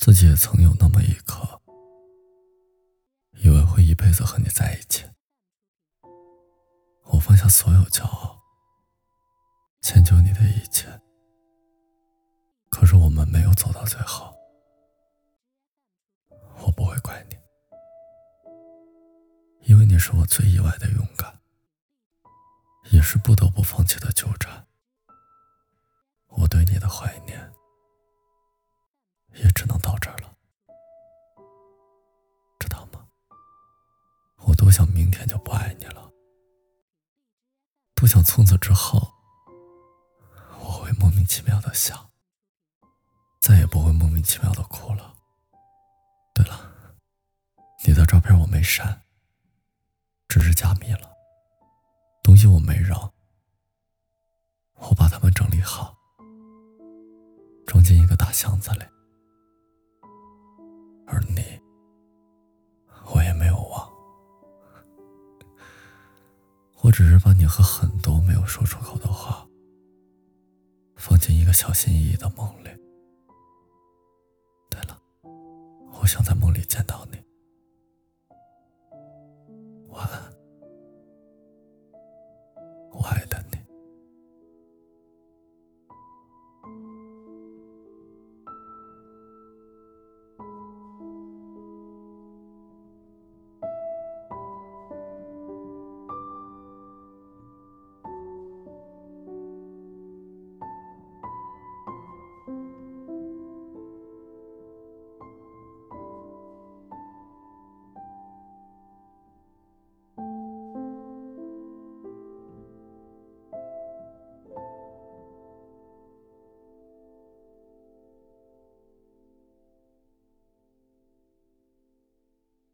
自己也曾有那么一刻，以为会一辈子和你在一起。我放下所有骄傲，迁就你的一切。可是我们没有走到最后，我不会怪你，因为你是我最意外的勇敢，也是不得不放弃的纠缠。我想明天就不爱你了，不想从此之后，我会莫名其妙的想，再也不会莫名其妙的哭了。对了，你的照片我没删，只是加密了，东西我没扔，我把它们整理好。装进一个大箱子里，我只是把你和很多没有说出口的话放进一个小心翼翼的梦里。对了我想在梦里见到你。晚安。我爱的